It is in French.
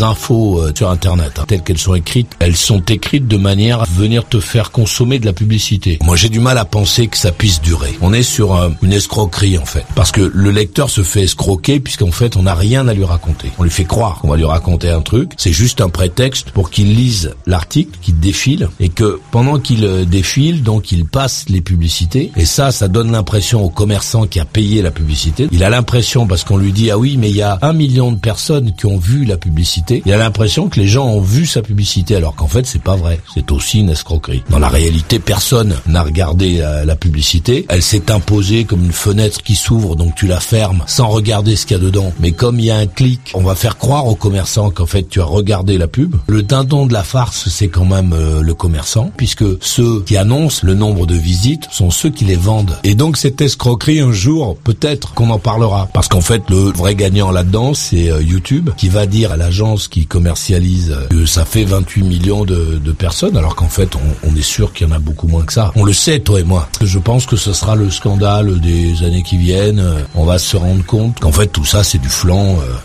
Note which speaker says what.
Speaker 1: les infos euh, sur Internet, hein, telles qu'elles sont écrites, elles sont écrites de manière à venir te faire consommer de la publicité. Moi, j'ai du mal à penser que ça puisse durer. On est sur euh, une escroquerie en fait, parce que le lecteur se fait escroquer puisqu'en fait, on n'a rien à lui raconter. On lui fait croire qu'on va lui raconter un truc. C'est juste un prétexte pour qu'il lise l'article, qu'il défile, et que pendant qu'il euh, défile, donc il passe les publicités. Et ça, ça donne l'impression au commerçant qui a payé la publicité. Il a l'impression parce qu'on lui dit ah oui, mais il y a un million de personnes qui ont vu la publicité. Il a l'impression que les gens ont vu sa publicité, alors qu'en fait c'est pas vrai. C'est aussi une escroquerie. Dans la réalité, personne n'a regardé la, la publicité. Elle s'est imposée comme une fenêtre qui s'ouvre, donc tu la fermes sans regarder ce qu'il y a dedans. Mais comme il y a un clic, on va faire croire au commerçant qu'en fait tu as regardé la pub. Le dindon de la farce, c'est quand même euh, le commerçant, puisque ceux qui annoncent le nombre de visites sont ceux qui les vendent. Et donc cette escroquerie, un jour, peut-être qu'on en parlera. Parce qu'en fait, le vrai gagnant là-dedans, c'est euh, YouTube, qui va dire à l'agence qui commercialise euh, que ça fait 28 millions de, personnes, alors qu'en fait, on, on est sûr qu'il y en a beaucoup moins que ça. On le sait, toi et moi. Je pense que ce sera le scandale des années qui viennent. On va se rendre compte qu'en fait, tout ça, c'est du flanc.